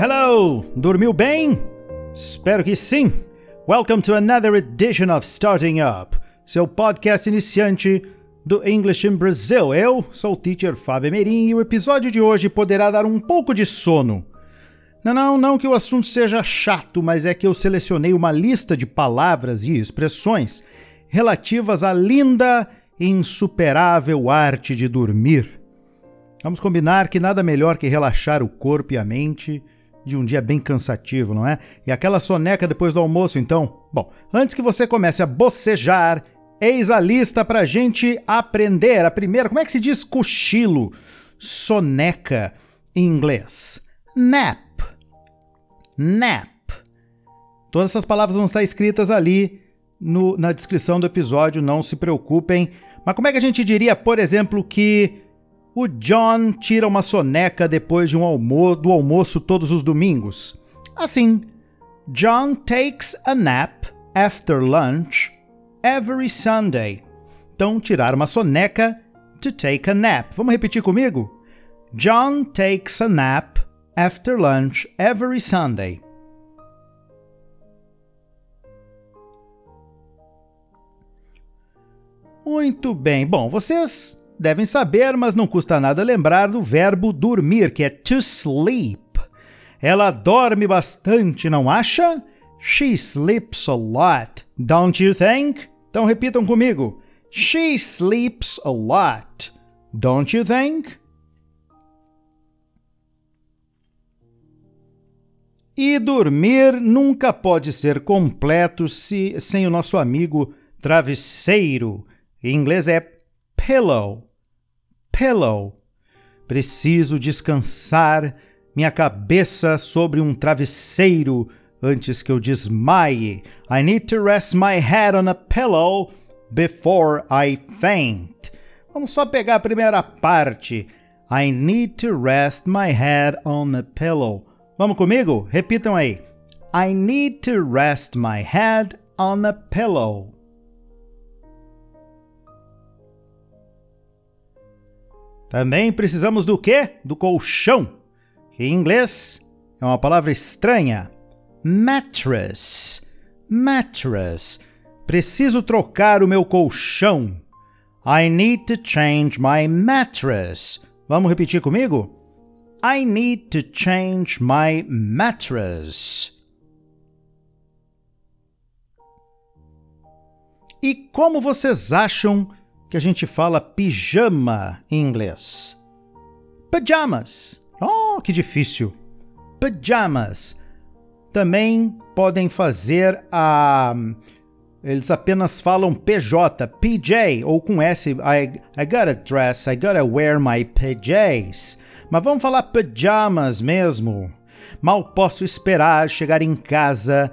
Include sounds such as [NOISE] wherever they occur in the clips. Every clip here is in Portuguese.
Hello! Dormiu bem? Espero que sim! Welcome to another edition of Starting Up, seu podcast iniciante do English in Brazil. Eu sou o teacher Fábio Merim e o episódio de hoje poderá dar um pouco de sono. Não, não, não que o assunto seja chato, mas é que eu selecionei uma lista de palavras e expressões relativas à linda e insuperável arte de dormir. Vamos combinar que nada melhor que relaxar o corpo e a mente de um dia bem cansativo, não é? E aquela soneca depois do almoço, então? Bom, antes que você comece a bocejar, eis a lista pra gente aprender. A primeira, como é que se diz cochilo? Soneca em inglês. Nap. Nap. Todas essas palavras vão estar escritas ali no, na descrição do episódio, não se preocupem. Mas como é que a gente diria, por exemplo, que o John tira uma soneca depois de um almo do almoço todos os domingos. Assim, John takes a nap after lunch every Sunday. Então, tirar uma soneca, to take a nap. Vamos repetir comigo? John takes a nap after lunch every Sunday. Muito bem. Bom, vocês devem saber, mas não custa nada lembrar do verbo dormir, que é to sleep. Ela dorme bastante, não acha? She sleeps a lot, don't you think? Então repitam comigo. She sleeps a lot, don't you think? E dormir nunca pode ser completo se, sem o nosso amigo travesseiro. Em inglês é pillow pillow. Preciso descansar minha cabeça sobre um travesseiro antes que eu desmaie. I need to rest my head on a pillow before I faint. Vamos só pegar a primeira parte. I need to rest my head on a pillow. Vamos comigo? Repitam aí. I need to rest my head on a pillow. Também precisamos do quê? Do colchão. em inglês é uma palavra estranha. Mattress. Mattress. Preciso trocar o meu colchão. I need to change my mattress. Vamos repetir comigo? I need to change my mattress. E como vocês acham que a gente fala pijama em inglês. Pajamas. Oh, que difícil. Pajamas. Também podem fazer a. Eles apenas falam PJ, PJ, ou com S. I, I gotta dress, I gotta wear my PJs. Mas vamos falar pajamas mesmo. Mal posso esperar chegar em casa,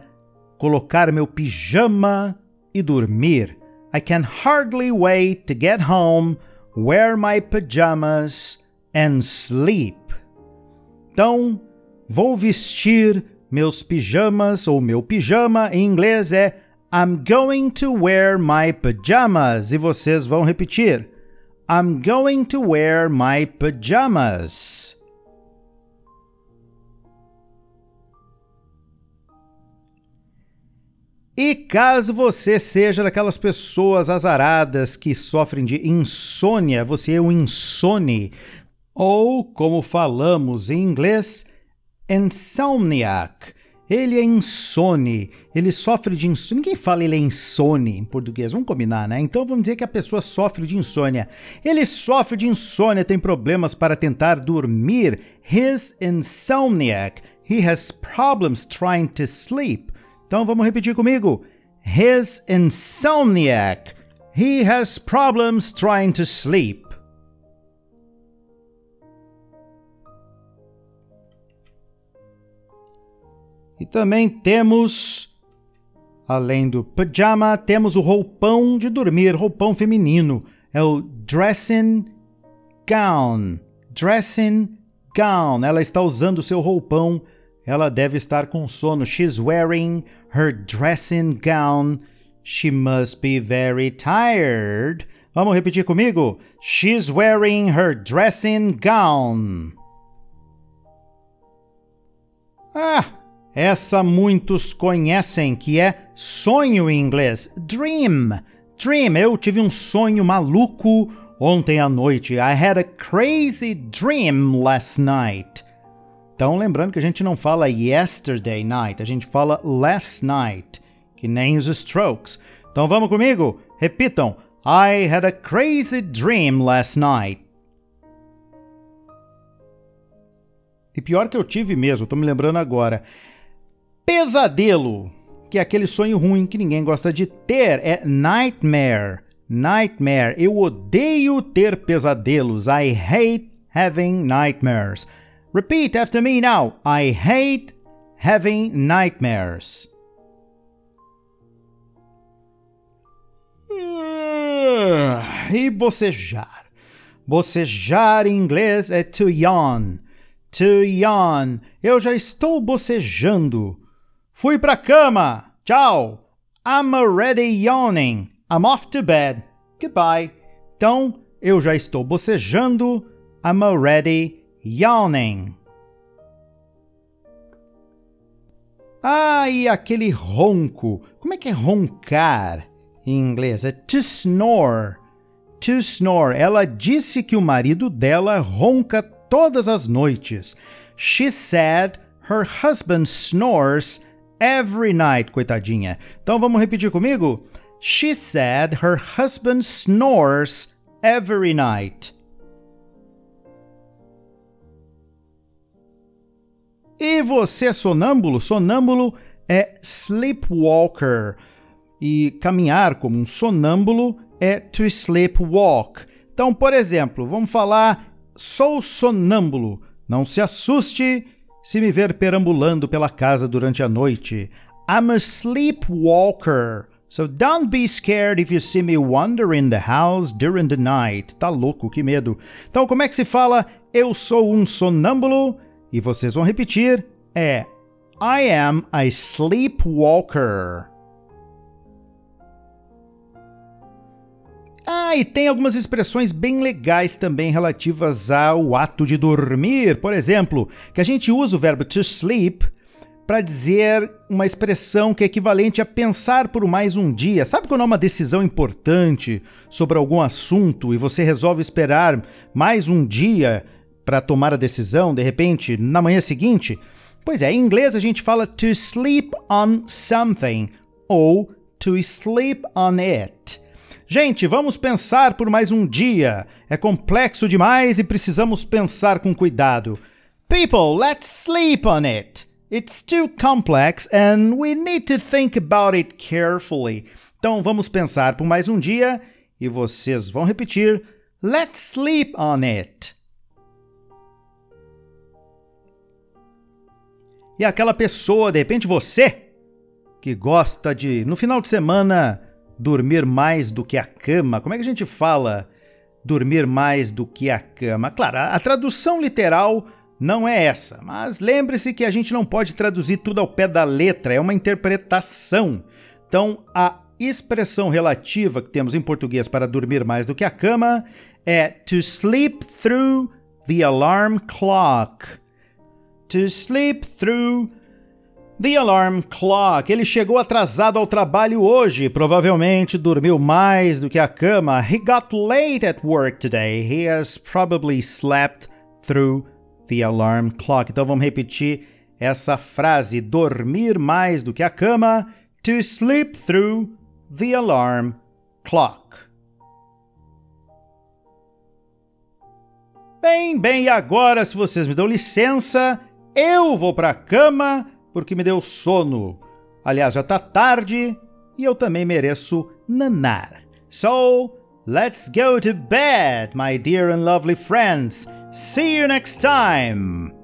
colocar meu pijama e dormir. I can hardly wait to get home, wear my pajamas and sleep. Então, vou vestir meus pijamas ou meu pijama em inglês é I'm going to wear my pajamas e vocês vão repetir I'm going to wear my pajamas. E caso você seja daquelas pessoas azaradas que sofrem de insônia, você é um insone, ou como falamos em inglês, insomniac. Ele é insone, ele sofre de insônia. Ninguém fala ele é insone em português, vamos combinar, né? Então vamos dizer que a pessoa sofre de insônia. Ele sofre de insônia, tem problemas para tentar dormir. He's insomniac. He has problems trying to sleep. Então vamos repetir comigo. His insomniac. He has problems trying to sleep. E também temos, além do pajama, temos o roupão de dormir, roupão feminino. É o dressing gown. Dressing gown. Ela está usando seu roupão ela deve estar com sono. She's wearing her dressing gown. She must be very tired. Vamos repetir comigo? She's wearing her dressing gown. Ah, essa muitos conhecem, que é sonho em inglês. Dream. Dream. Eu tive um sonho maluco ontem à noite. I had a crazy dream last night. Então, lembrando que a gente não fala yesterday night, a gente fala last night, que nem os strokes. Então vamos comigo? Repitam. I had a crazy dream last night. E pior que eu tive mesmo, tô me lembrando agora. Pesadelo, que é aquele sonho ruim que ninguém gosta de ter, é nightmare. Nightmare. Eu odeio ter pesadelos. I hate having nightmares. Repeat after me now. I hate having nightmares. [SIGHS] E bocejar. Bocejar em inglês é to yawn. To yawn. Eu já estou bocejando. Fui pra cama. Tchau. I'm already yawning. I'm off to bed. Goodbye. Então, eu já estou bocejando. I'm already yawning. Ah, e aquele ronco. Como é que é roncar em inglês? É to snore. To snore. Ela disse que o marido dela ronca todas as noites. She said her husband snores every night, coitadinha. Então vamos repetir comigo? She said her husband snores every night. E você sonâmbulo? Sonâmbulo é sleepwalker. E caminhar como um sonâmbulo é to sleepwalk. Então, por exemplo, vamos falar sou sonâmbulo. Não se assuste se me ver perambulando pela casa durante a noite. I'm a sleepwalker. So don't be scared if you see me wandering the house during the night. Tá louco, que medo. Então, como é que se fala eu sou um sonâmbulo? E vocês vão repetir: é I am a sleepwalker. Ah, e tem algumas expressões bem legais também relativas ao ato de dormir. Por exemplo, que a gente usa o verbo to sleep para dizer uma expressão que é equivalente a pensar por mais um dia. Sabe quando é uma decisão importante sobre algum assunto e você resolve esperar mais um dia para tomar a decisão, de repente, na manhã seguinte? Pois é, em inglês a gente fala to sleep on something ou to sleep on it. Gente, vamos pensar por mais um dia. É complexo demais e precisamos pensar com cuidado. People, let's sleep on it. It's too complex and we need to think about it carefully. Então vamos pensar por mais um dia e vocês vão repetir: Let's sleep on it. E aquela pessoa, de repente você, que gosta de, no final de semana, dormir mais do que a cama. Como é que a gente fala dormir mais do que a cama? Claro, a tradução literal não é essa, mas lembre-se que a gente não pode traduzir tudo ao pé da letra, é uma interpretação. Então, a expressão relativa que temos em português para dormir mais do que a cama é to sleep through the alarm clock. To sleep through The Alarm Clock. Ele chegou atrasado ao trabalho hoje, provavelmente dormiu mais do que a cama. He got late at work today. He has probably slept through the alarm clock. Então vamos repetir essa frase: dormir mais do que a cama. To sleep through the alarm clock. Bem, bem, e agora, se vocês me dão licença, eu vou para a cama porque me deu sono. Aliás, já tá tarde e eu também mereço nanar. So, let's go to bed, my dear and lovely friends. See you next time.